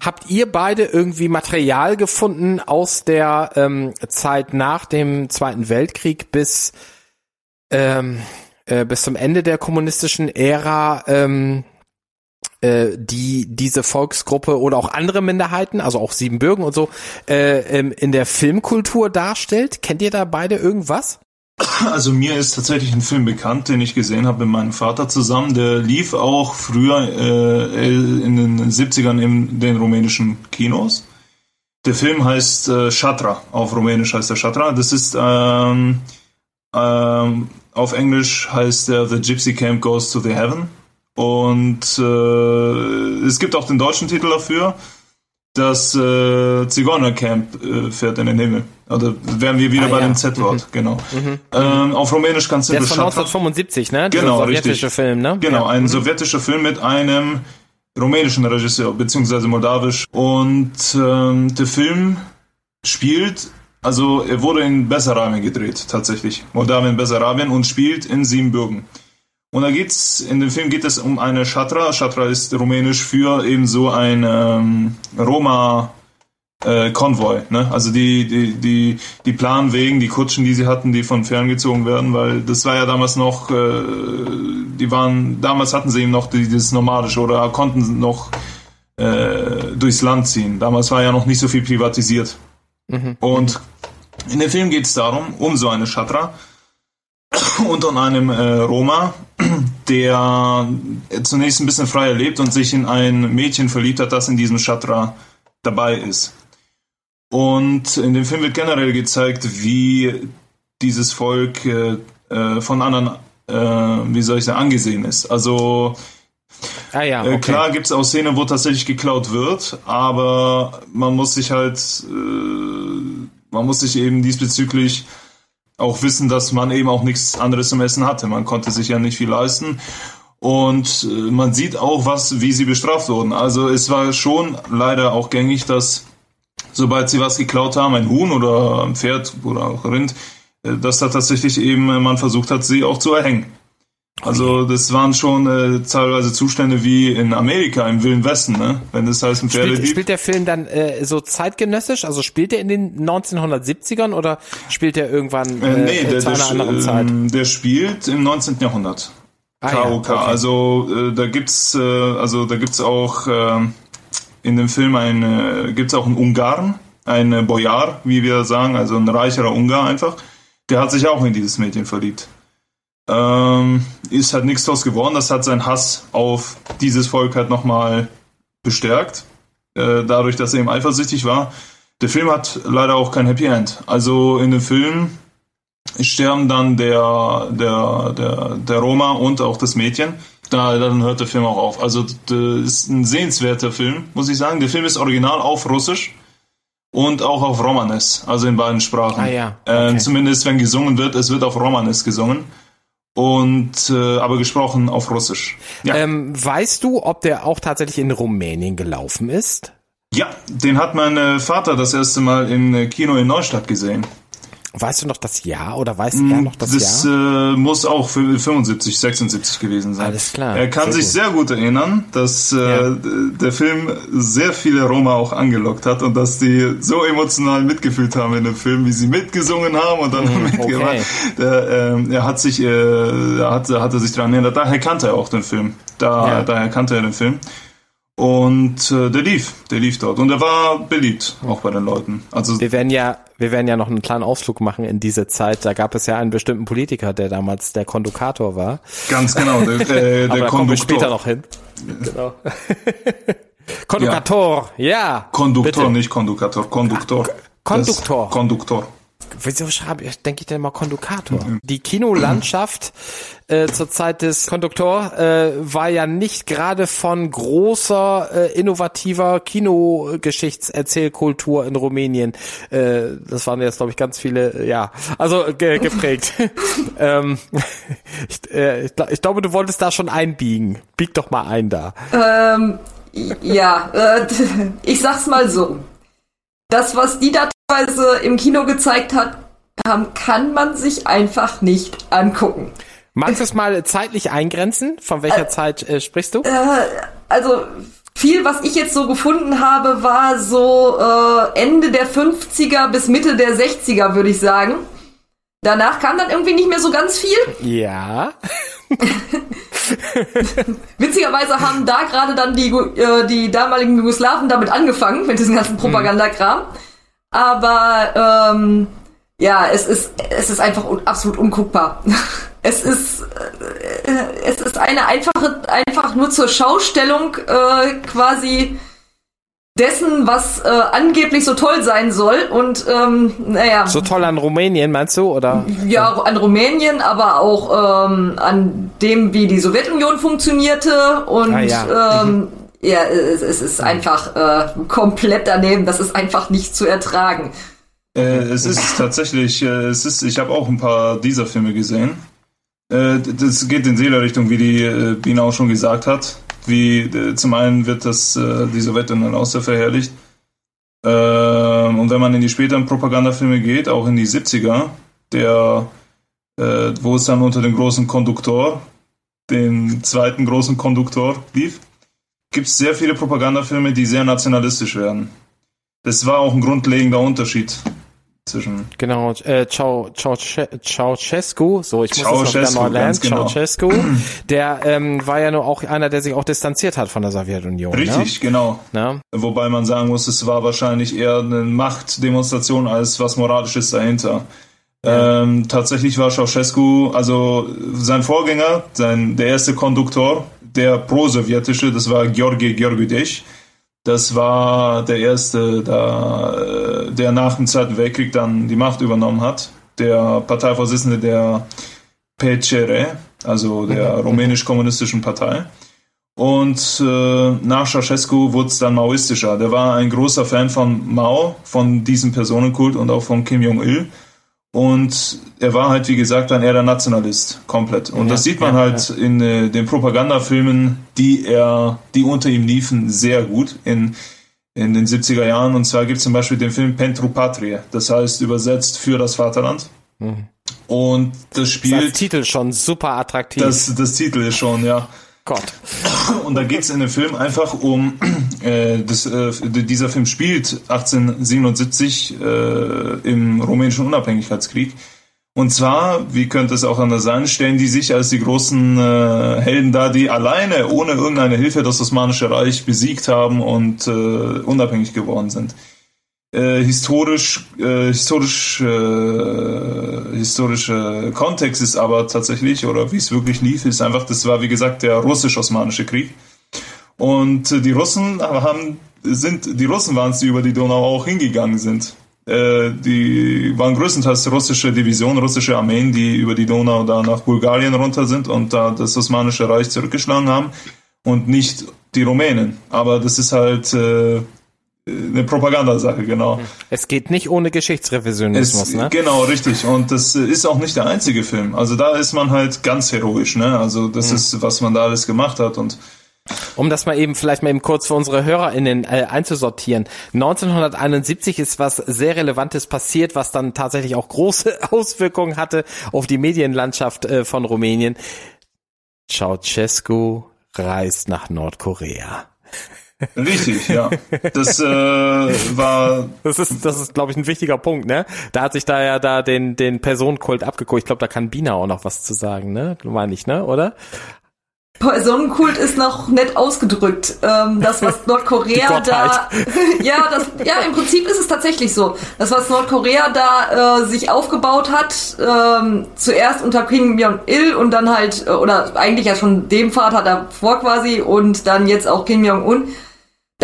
Habt ihr beide irgendwie Material gefunden aus der ähm, Zeit nach dem Zweiten Weltkrieg bis, ähm, äh, bis zum Ende der kommunistischen Ära, ähm, äh, die diese Volksgruppe oder auch andere Minderheiten, also auch Siebenbürgen und so, äh, ähm, in der Filmkultur darstellt? Kennt ihr da beide irgendwas? Also mir ist tatsächlich ein Film bekannt, den ich gesehen habe mit meinem Vater zusammen. Der lief auch früher äh, in den 70ern in den rumänischen Kinos. Der Film heißt äh, Shatra, auf Rumänisch heißt er Shatra. Das ist ähm, ähm, auf Englisch heißt er The Gypsy Camp Goes to the Heaven. Und äh, es gibt auch den deutschen Titel dafür. Das äh, Zigeunercamp äh, fährt in den Himmel. Also wären wir wieder ah, bei ja. dem Z-Wort, mhm. genau. Mhm. Ähm, auf Rumänisch ganz simpel. Der ist von 1975, ne? Genau, sowjetische richtig. Film, ne? Genau, ein mhm. sowjetischer Film mit einem rumänischen Regisseur, beziehungsweise moldawisch. Und ähm, der Film spielt, also er wurde in Bessarabien gedreht, tatsächlich. Moldawien, Bessarabien und spielt in Siebenbürgen. Und da geht's, in dem Film geht es um eine Shatra. Shatra ist rumänisch für eben so ein ähm, Roma äh, Konvoi. Ne? Also die, die, die, die Planwegen, die Kutschen, die sie hatten, die von fern gezogen werden, weil das war ja damals noch, äh, die waren, damals hatten sie eben noch dieses Nomadische oder konnten noch äh, durchs Land ziehen. Damals war ja noch nicht so viel privatisiert. Mhm. Und in dem Film geht es darum, um so eine Shatra und an einem äh, Roma, der zunächst ein bisschen freier lebt und sich in ein Mädchen verliebt hat, das in diesem Shatra dabei ist. Und in dem Film wird generell gezeigt, wie dieses Volk äh, äh von anderen, äh, wie soll ich sagen, angesehen ist. Also ah, ja, äh, okay. äh, klar gibt es auch Szenen, wo tatsächlich geklaut wird, aber man muss sich halt, äh, man muss sich eben diesbezüglich auch wissen, dass man eben auch nichts anderes zum Essen hatte. Man konnte sich ja nicht viel leisten. Und äh, man sieht auch, was, wie sie bestraft wurden. Also es war schon leider auch gängig, dass sobald sie was geklaut haben, ein Huhn oder ein Pferd oder auch Rind, äh, dass da tatsächlich eben man versucht hat, sie auch zu erhängen. Also das waren schon äh, teilweise Zustände wie in Amerika im Wilden Westen, ne? Wenn das heißt ein Pferdedieb. Spielt, spielt der Film dann äh, so zeitgenössisch? Also spielt er in den 1970ern oder spielt er irgendwann äh, äh nee, der, zu einer der, anderen Zeit? Ähm, der spielt im 19. Jahrhundert. Ah, KOK. Ja, okay. Also äh, da gibt's äh, also da gibt's auch äh, in dem Film ein äh, gibt's auch einen Ungarn, ein Boyar, wie wir sagen, also ein reicherer Ungar einfach. Der hat sich auch in dieses Mädchen verliebt. Ähm, ist halt nichts draus geworden. Das hat seinen Hass auf dieses Volk halt nochmal bestärkt. Äh, dadurch, dass er eben eifersüchtig war. Der Film hat leider auch kein Happy End. Also in dem Film sterben dann der, der, der, der Roma und auch das Mädchen. Da, dann hört der Film auch auf. Also das ist ein sehenswerter Film, muss ich sagen. Der Film ist original auf Russisch und auch auf Romanes, also in beiden Sprachen. Ah, ja. Äh, okay. äh, zumindest wenn gesungen wird, es wird auf Romanes gesungen und äh, aber gesprochen auf Russisch. Ja. Ähm, weißt du, ob der auch tatsächlich in Rumänien gelaufen ist? Ja, den hat mein äh, Vater das erste Mal im äh, Kino in Neustadt gesehen. Weißt du noch das Jahr oder weiß er noch das, das Jahr? Das äh, muss auch 75, 76 gewesen sein. Alles klar. Er kann sehr sich gut. sehr gut erinnern, dass äh, ja. der Film sehr viele Roma auch angelockt hat und dass die so emotional mitgefühlt haben in dem Film, wie sie mitgesungen haben und dann mhm, mitgemacht. Okay. Der, äh, er hat sich, äh, er hat, hat er sich daran erinnert. Daher kannte er auch den Film. Da, ja. Daher kannte er den Film. Und äh, der lief, der lief dort. Und er war beliebt, auch bei den Leuten. Also wir werden ja, wir werden ja noch einen kleinen Ausflug machen in diese Zeit. Da gab es ja einen bestimmten Politiker, der damals der Kondukator war. Ganz genau, der, äh, der Aber da kommen wir später noch hin. Genau. Kondukator, ja. ja Konduktor, nicht Kondukator, Konduktor. Konduktor. Konduktor. Wieso schreibe ich, denke ich denn mal Kondukator? Mhm. Die Kinolandschaft äh, zur Zeit des Konduktor äh, war ja nicht gerade von großer, äh, innovativer Kinogeschichtserzählkultur in Rumänien. Äh, das waren jetzt, glaube ich, ganz viele, äh, ja, also ge geprägt. ähm, ich, äh, ich, ich, glaube, du wolltest da schon einbiegen. Bieg doch mal ein da. Ähm, ja, äh, ich sag's mal so. Das, was die da teilweise im Kino gezeigt hat, kann man sich einfach nicht angucken. Magst du es mal zeitlich eingrenzen? Von welcher äh, Zeit äh, sprichst du? Äh, also viel, was ich jetzt so gefunden habe, war so äh, Ende der 50er bis Mitte der 60er, würde ich sagen. Danach kam dann irgendwie nicht mehr so ganz viel. Ja. Witzigerweise haben da gerade dann die, äh, die damaligen Jugoslawen damit angefangen, mit diesem ganzen Propagandakram. Mhm. Aber ähm, ja, es ist, es ist einfach un absolut unguckbar. Es ist, äh, es ist eine einfache, einfach nur zur Schaustellung äh, quasi dessen, was äh, angeblich so toll sein soll. Und ähm, naja. So toll an Rumänien, meinst du? Oder? Ja, an Rumänien, aber auch ähm, an dem, wie die Sowjetunion funktionierte. Und ah, ja. ähm, mhm. Ja, es, es ist einfach äh, komplett daneben. Das ist einfach nicht zu ertragen. Äh, es ist tatsächlich, äh, es ist, ich habe auch ein paar dieser Filme gesehen. Äh, das geht in Seele-Richtung, wie die äh, Bina auch schon gesagt hat. Wie äh, zum einen wird das äh, die Sowjetunion auch sehr verherrlicht. Ähm, und wenn man in die späteren Propagandafilme geht, auch in die 70er, der, wo es dann unter dem großen Konduktor, den zweiten großen Konduktor lief, gibt es sehr viele Propagandafilme, die sehr nationalistisch werden. Das war auch ein grundlegender Unterschied zwischen. Genau, äh, Ceausescu, so ich muss Ceausescu, das noch wieder neu lernen, genau. Ceausescu, der ähm, war ja nur auch einer, der sich auch distanziert hat von der Sowjetunion. Ne? Richtig, ne? genau. Ja? Wobei man sagen muss, es war wahrscheinlich eher eine Machtdemonstration als was Moralisches dahinter. Ja. Ähm, tatsächlich war Ceausescu, also sein Vorgänger, sein, der erste Konduktor, der pro-sowjetische, das war Georgi Georgidech, das war der erste, da, äh, der nach dem Zweiten Weltkrieg dann die Macht übernommen hat. Der Parteivorsitzende der PCR, also der mhm. rumänisch-kommunistischen Partei. Und äh, nach Ceausescu wurde es dann maoistischer. Der war ein großer Fan von Mao, von diesem Personenkult und auch von Kim Jong-il. Und er war halt, wie gesagt, dann eher der Nationalist, komplett. Und ja, das sieht man ja, halt ja. in äh, den Propagandafilmen, die er, die unter ihm liefen, sehr gut in, in den 70er Jahren. Und zwar gibt es zum Beispiel den Film Pentru Patrie, das heißt übersetzt für das Vaterland. Mhm. Und das spielt. Das Titel schon super attraktiv. Das, das Titel ist schon, ja. Gott. Und da geht es in dem Film einfach um, äh, das, äh, dieser Film spielt 1877 äh, im rumänischen Unabhängigkeitskrieg. Und zwar, wie könnte es auch anders sein, stellen die sich als die großen äh, Helden dar, die alleine, ohne irgendeine Hilfe, das Osmanische Reich besiegt haben und äh, unabhängig geworden sind äh, historisch, äh, historisch, äh, historische Kontext ist aber tatsächlich, oder wie es wirklich lief, ist einfach, das war wie gesagt der russisch-osmanische Krieg. Und die Russen haben, sind, die Russen waren es, die über die Donau auch hingegangen sind. Äh, die waren größtenteils russische Divisionen, russische Armeen, die über die Donau da nach Bulgarien runter sind und da das Osmanische Reich zurückgeschlagen haben und nicht die Rumänen. Aber das ist halt äh, eine Propagandasache, genau. Es geht nicht ohne Geschichtsrevisionismus, es, ne? Genau, richtig. Und das ist auch nicht der einzige Film. Also da ist man halt ganz heroisch, ne? Also das mhm. ist, was man da alles gemacht hat und um das mal eben vielleicht mal eben kurz für unsere HörerInnen äh, einzusortieren. 1971 ist was sehr Relevantes passiert, was dann tatsächlich auch große Auswirkungen hatte auf die Medienlandschaft äh, von Rumänien. Ceausescu reist nach Nordkorea. Richtig, ja. Das äh, war. Das ist, das ist, glaube ich, ein wichtiger Punkt, ne? Da hat sich da ja da den den Personenkult abgeguckt. Ich glaube, da kann Bina auch noch was zu sagen, ne? Meine ich, ne? Oder? Personenkult ist noch nett ausgedrückt. Ähm, das, was Nordkorea da. ja, das, ja, im Prinzip ist es tatsächlich so. Das, was Nordkorea da äh, sich aufgebaut hat, ähm, zuerst unter Kim Jong-il und dann halt, äh, oder eigentlich ja schon dem Vater davor quasi und dann jetzt auch Kim Jong-un,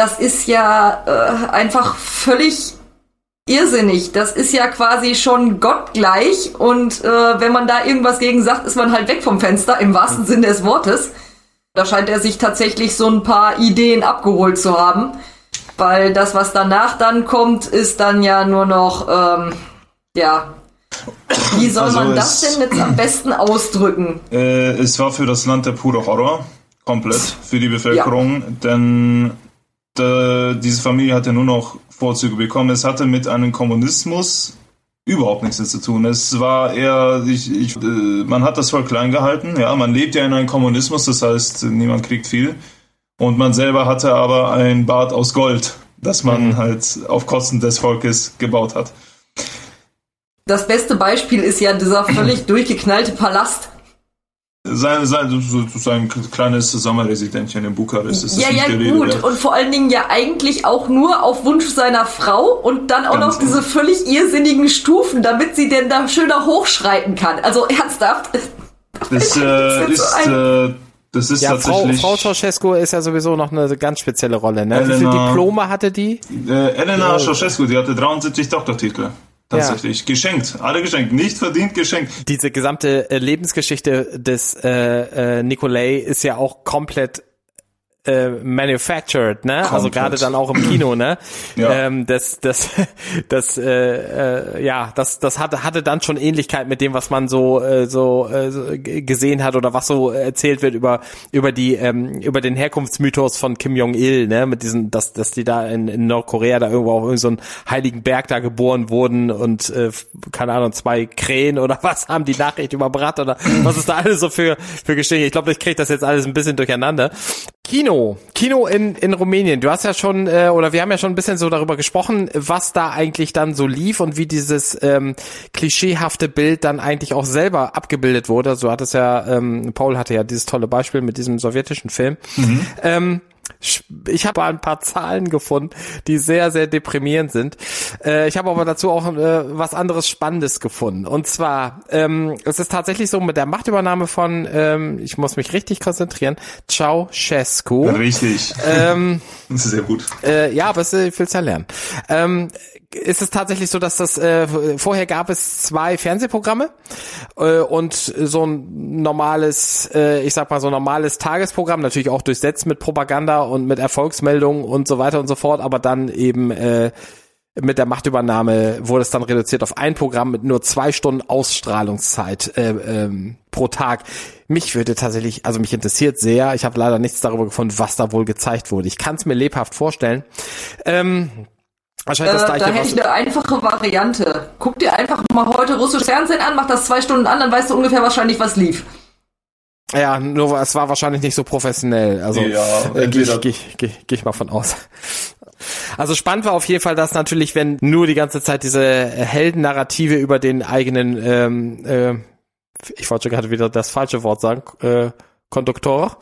das ist ja äh, einfach völlig irrsinnig. Das ist ja quasi schon gottgleich und äh, wenn man da irgendwas gegen sagt, ist man halt weg vom Fenster, im wahrsten Sinne des Wortes. Da scheint er sich tatsächlich so ein paar Ideen abgeholt zu haben, weil das, was danach dann kommt, ist dann ja nur noch, ähm, ja, wie soll also man das denn jetzt am besten ausdrücken? Äh, es war für das Land der pure Horror, komplett, für die Bevölkerung, ja. denn äh, diese Familie hatte nur noch Vorzüge bekommen. Es hatte mit einem Kommunismus überhaupt nichts zu tun. Es war eher, ich, ich, äh, man hat das voll klein gehalten. Ja, man lebt ja in einem Kommunismus, das heißt, niemand kriegt viel. Und man selber hatte aber ein Bad aus Gold, das man mhm. halt auf Kosten des Volkes gebaut hat. Das beste Beispiel ist ja dieser völlig durchgeknallte Palast sein, sein, sein kleines Sommerresidenzchen in Bukarest. ist ja, ja, gut. Und vor allen Dingen ja eigentlich auch nur auf Wunsch seiner Frau und dann auch Ganz noch diese völlig irrsinnigen Stufen, damit sie denn da schöner hochschreiten kann. Also ernsthaft. Das, äh, ist, äh, das ist ja, tatsächlich. Frau, Frau Ceausescu ist ja sowieso noch eine ganz spezielle Rolle. Ne? Elena, Wie viele Diplome hatte die? Äh, Elena ja. Ceausescu, die hatte 73 Doktortitel. Tatsächlich. Ja. Geschenkt. Alle geschenkt. Nicht verdient geschenkt. Diese gesamte äh, Lebensgeschichte des äh, äh, Nikolai ist ja auch komplett äh, manufactured, ne? Also Komplett. Also gerade dann auch im Kino, ne? ja. Ähm, das, das, das, äh, äh, ja, das, das hatte, hatte dann schon Ähnlichkeit mit dem, was man so, äh, so äh, gesehen hat oder was so erzählt wird über über die ähm, über den Herkunftsmythos von Kim Jong Il, ne? Mit diesen, dass dass die da in, in Nordkorea da irgendwo auf irgendeinen so heiligen Berg da geboren wurden und äh, keine Ahnung zwei Krähen oder was haben die Nachricht überbracht oder was ist da alles so für für Geschichte? Ich glaube, ich kriege das jetzt alles ein bisschen durcheinander. Kino, Kino in, in Rumänien. Du hast ja schon, äh, oder wir haben ja schon ein bisschen so darüber gesprochen, was da eigentlich dann so lief und wie dieses ähm, klischeehafte Bild dann eigentlich auch selber abgebildet wurde. So hat es ja, ähm, Paul hatte ja dieses tolle Beispiel mit diesem sowjetischen Film. Mhm. Ähm, ich habe ein paar Zahlen gefunden, die sehr, sehr deprimierend sind. Äh, ich habe aber dazu auch äh, was anderes Spannendes gefunden. Und zwar, ähm, es ist tatsächlich so mit der Machtübernahme von, ähm, ich muss mich richtig konzentrieren, Ceausescu. Richtig. Ähm, das ist sehr gut. Äh, ja, aber es, ich will es ja lernen. Ähm, ist es tatsächlich so, dass das äh, vorher gab es zwei Fernsehprogramme äh, und so ein normales, äh, ich sag mal so ein normales Tagesprogramm, natürlich auch durchsetzt mit Propaganda und mit Erfolgsmeldungen und so weiter und so fort, aber dann eben äh, mit der Machtübernahme wurde es dann reduziert auf ein Programm mit nur zwei Stunden Ausstrahlungszeit äh, ähm, pro Tag. Mich würde tatsächlich, also mich interessiert sehr, ich habe leider nichts darüber gefunden, was da wohl gezeigt wurde. Ich kann es mir lebhaft vorstellen. Ähm, Wahrscheinlich das äh, gleiche, da hätte ich eine einfache Variante. Guck dir einfach mal heute russisches Fernsehen an, mach das zwei Stunden an, dann weißt du ungefähr wahrscheinlich, was lief. Ja, nur es war wahrscheinlich nicht so professionell. Also ja, äh, gehe ich, geh, geh, geh ich mal von aus. Also spannend war auf jeden Fall, dass natürlich, wenn nur die ganze Zeit diese Heldennarrative über den eigenen, ähm, äh, ich wollte gerade wieder das falsche Wort sagen, äh, Konduktor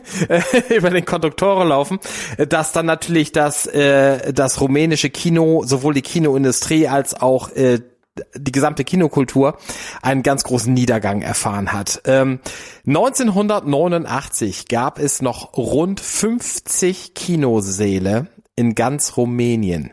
über den Konduktor laufen, dass dann natürlich das äh, das rumänische Kino sowohl die Kinoindustrie als auch äh, die gesamte Kinokultur einen ganz großen Niedergang erfahren hat. Ähm, 1989 gab es noch rund 50 Kinosäle in ganz Rumänien.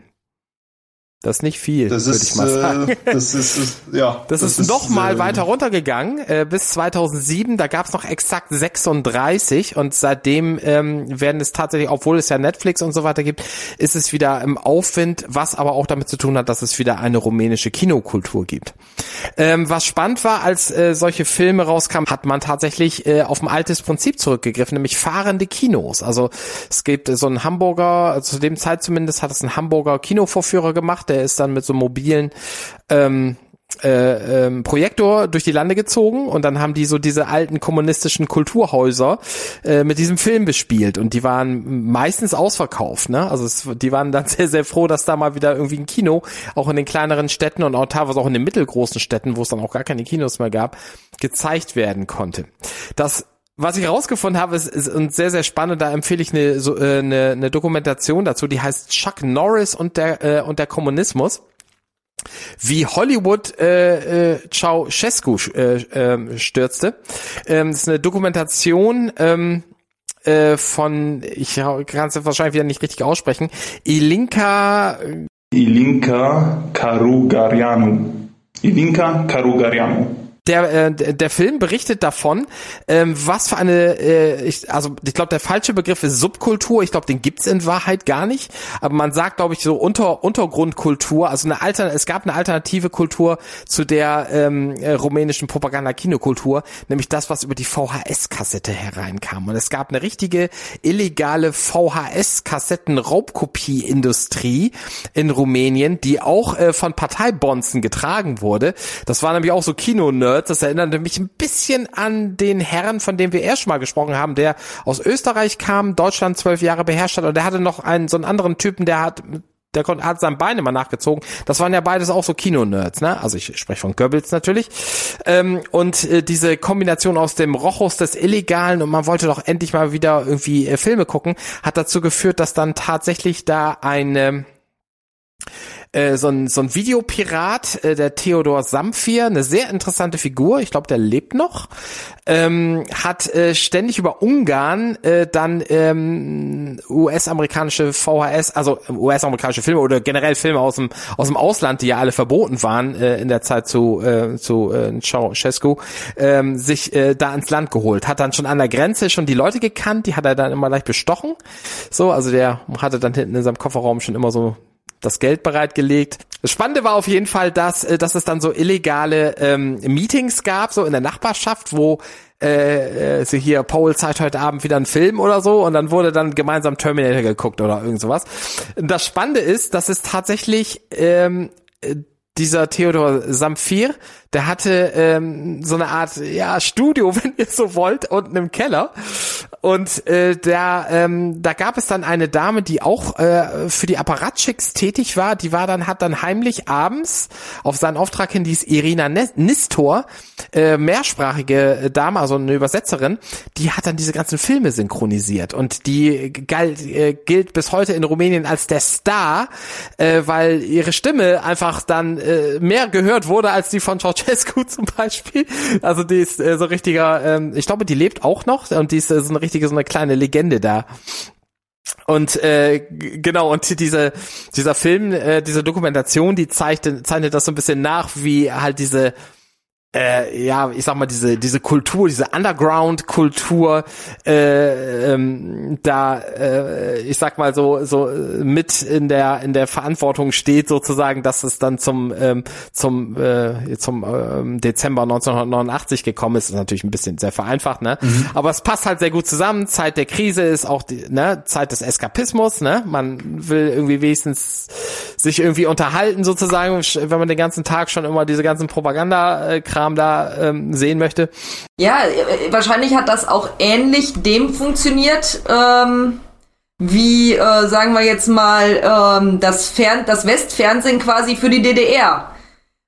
Das ist nicht viel, würde ich mal sagen. Äh, das ist, ist ja. Das, das ist, ist noch mal äh, weiter runtergegangen äh, bis 2007. Da gab es noch exakt 36 und seitdem ähm, werden es tatsächlich, obwohl es ja Netflix und so weiter gibt, ist es wieder im Aufwind, was aber auch damit zu tun hat, dass es wieder eine rumänische Kinokultur gibt. Ähm, was spannend war, als äh, solche Filme rauskamen, hat man tatsächlich äh, auf ein altes Prinzip zurückgegriffen, nämlich fahrende Kinos. Also es gibt äh, so einen Hamburger, zu dem Zeit zumindest hat es ein Hamburger Kinovorführer gemacht, der ist dann mit so mobilen ähm, äh, ähm, Projektor durch die Lande gezogen und dann haben die so diese alten kommunistischen Kulturhäuser äh, mit diesem Film bespielt und die waren meistens ausverkauft, ne? Also es, die waren dann sehr sehr froh, dass da mal wieder irgendwie ein Kino auch in den kleineren Städten und auch teilweise auch in den mittelgroßen Städten, wo es dann auch gar keine Kinos mehr gab, gezeigt werden konnte. Das was ich herausgefunden habe, ist, ist und sehr, sehr spannend, da empfehle ich eine, so, äh, eine, eine Dokumentation dazu, die heißt Chuck Norris und der, äh, und der Kommunismus wie Hollywood äh, äh, Ceausescu äh, äh, stürzte. Ähm, das ist eine Dokumentation ähm, äh, von, ich kann es wahrscheinlich wieder nicht richtig aussprechen, Ilinka Ilinka Karugarianu. Ilinka Karugarianu der, äh, der Film berichtet davon, ähm, was für eine, äh, ich, also ich glaube, der falsche Begriff ist Subkultur. Ich glaube, den gibt's in Wahrheit gar nicht. Aber man sagt, glaube ich, so Unter, Untergrundkultur, also eine Altern es gab eine alternative Kultur zu der ähm, äh, rumänischen Propaganda-Kinokultur, nämlich das, was über die VHS-Kassette hereinkam. Und es gab eine richtige illegale VHS-Kassetten-Raubkopie-Industrie in Rumänien, die auch äh, von Parteibonzen getragen wurde. Das war nämlich auch so Kino-Nerds Nerds. Das erinnerte mich ein bisschen an den Herrn, von dem wir erst schon mal gesprochen haben, der aus Österreich kam, Deutschland zwölf Jahre beherrscht hat und der hatte noch einen, so einen anderen Typen, der hat der hat sein Bein immer nachgezogen. Das waren ja beides auch so Kino-Nerds, ne? Also ich spreche von Goebbels natürlich. Ähm, und äh, diese Kombination aus dem Rochus des Illegalen und man wollte doch endlich mal wieder irgendwie äh, Filme gucken, hat dazu geführt, dass dann tatsächlich da eine äh, so ein, so ein Videopirat, äh, der Theodor Samphir, eine sehr interessante Figur, ich glaube, der lebt noch, ähm, hat äh, ständig über Ungarn äh, dann ähm, US-amerikanische VHS, also US-amerikanische Filme oder generell Filme aus dem aus dem Ausland, die ja alle verboten waren äh, in der Zeit zu äh, zu äh, Ceausescu, ähm, sich äh, da ins Land geholt. Hat dann schon an der Grenze schon die Leute gekannt, die hat er dann immer gleich bestochen. So, also der hatte dann hinten in seinem Kofferraum schon immer so das Geld bereitgelegt. Das Spannende war auf jeden Fall, dass, äh, dass es dann so illegale ähm, Meetings gab, so in der Nachbarschaft, wo äh, äh, sie hier, Paul zeigt heute Abend wieder einen Film oder so und dann wurde dann gemeinsam Terminator geguckt oder irgend sowas. Das Spannende ist, dass es tatsächlich ähm, dieser Theodor Samphir, der hatte ähm, so eine Art ja Studio, wenn ihr so wollt, unten im Keller. Und äh, da, ähm, da gab es dann eine Dame, die auch äh, für die Apparatschicks tätig war. Die war dann, hat dann heimlich abends auf seinen Auftrag hin, die ist Irina Nistor, äh, mehrsprachige Dame, also eine Übersetzerin, die hat dann diese ganzen Filme synchronisiert. Und die galt, äh, gilt bis heute in Rumänien als der Star, äh, weil ihre Stimme einfach dann äh, mehr gehört wurde als die von Ceausescu zum Beispiel. Also die ist äh, so richtiger, ähm, ich glaube, die lebt auch noch und die ist äh, so eine richtige, so eine kleine Legende da. Und äh, genau, und diese, dieser Film, äh, diese Dokumentation, die zeichnet, zeichnet das so ein bisschen nach, wie halt diese äh, ja, ich sag mal, diese, diese Kultur, diese Underground-Kultur, äh, ähm, da, äh, ich sag mal so, so mit in der, in der Verantwortung steht sozusagen, dass es dann zum, ähm, zum, äh, zum ähm, Dezember 1989 gekommen ist. ist natürlich ein bisschen sehr vereinfacht, ne? Mhm. Aber es passt halt sehr gut zusammen. Zeit der Krise ist auch die, ne, Zeit des Eskapismus, ne? Man will irgendwie wenigstens sich irgendwie unterhalten sozusagen, wenn man den ganzen Tag schon immer diese ganzen Propaganda-Kram Kram da ähm, sehen möchte. Ja, wahrscheinlich hat das auch ähnlich dem funktioniert, ähm, wie, äh, sagen wir jetzt mal, ähm, das, Fern das Westfernsehen quasi für die DDR.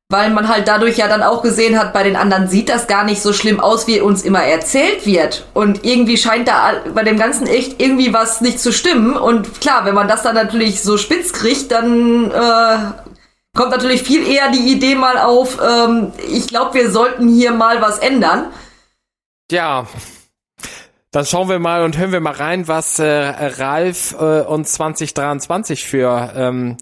Weil man halt dadurch ja dann auch gesehen hat, bei den anderen sieht das gar nicht so schlimm aus, wie uns immer erzählt wird. Und irgendwie scheint da bei dem Ganzen echt irgendwie was nicht zu stimmen. Und klar, wenn man das dann natürlich so spitz kriegt, dann äh, kommt natürlich viel eher die Idee mal auf, ähm, ich glaube, wir sollten hier mal was ändern. Ja. Dann schauen wir mal und hören wir mal rein, was äh, Ralf äh, und 2023 für, ähm,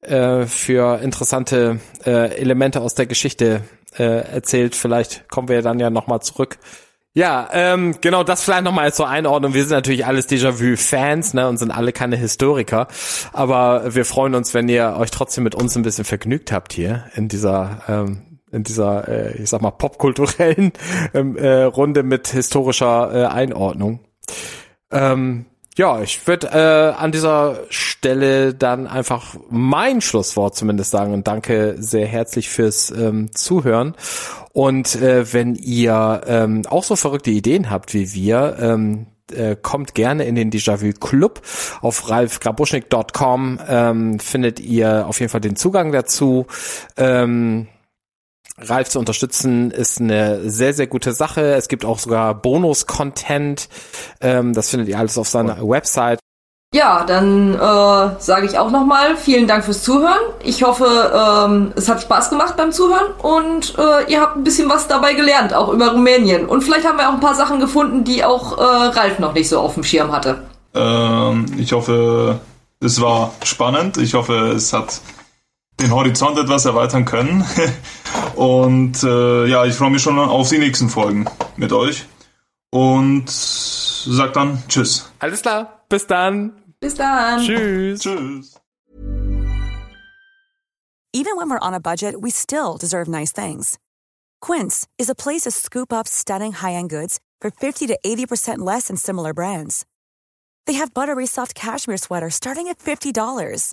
äh, für interessante äh, Elemente aus der Geschichte äh, erzählt. Vielleicht kommen wir dann ja nochmal zurück ja, ähm, genau, das vielleicht nochmal zur Einordnung. Wir sind natürlich alles Déjà-vu-Fans ne, und sind alle keine Historiker. Aber wir freuen uns, wenn ihr euch trotzdem mit uns ein bisschen vergnügt habt hier in dieser ähm, in dieser, äh, ich sag mal, popkulturellen ähm, äh, Runde mit historischer äh, Einordnung. Ähm, ja, ich würde äh, an dieser Stelle dann einfach mein Schlusswort zumindest sagen und danke sehr herzlich fürs ähm, Zuhören. Und äh, wenn ihr ähm, auch so verrückte Ideen habt wie wir, ähm, äh, kommt gerne in den Déjà-vu Club. Auf ralfgrabuschnik.com ähm, findet ihr auf jeden Fall den Zugang dazu. Ähm, Ralf zu unterstützen ist eine sehr, sehr gute Sache. Es gibt auch sogar Bonus-Content. Ähm, das findet ihr alles auf seiner Website. Ja, dann äh, sage ich auch nochmal vielen Dank fürs Zuhören. Ich hoffe, ähm, es hat Spaß gemacht beim Zuhören und äh, ihr habt ein bisschen was dabei gelernt, auch über Rumänien. Und vielleicht haben wir auch ein paar Sachen gefunden, die auch äh, Ralf noch nicht so auf dem Schirm hatte. Ähm, ich hoffe, es war spannend. Ich hoffe, es hat den Horizont etwas erweitern können. und äh, ja, ich freue mich schon auf die nächsten Folgen mit euch. Und sag dann Tschüss. Alles klar. Bis dann. Bis dann. Tschüss. Tschüss. Even when we're on a budget, we still deserve nice things. Quince is a place to scoop up stunning high-end goods for 50 to 80% less than similar brands. They have buttery soft cashmere sweaters starting at $50,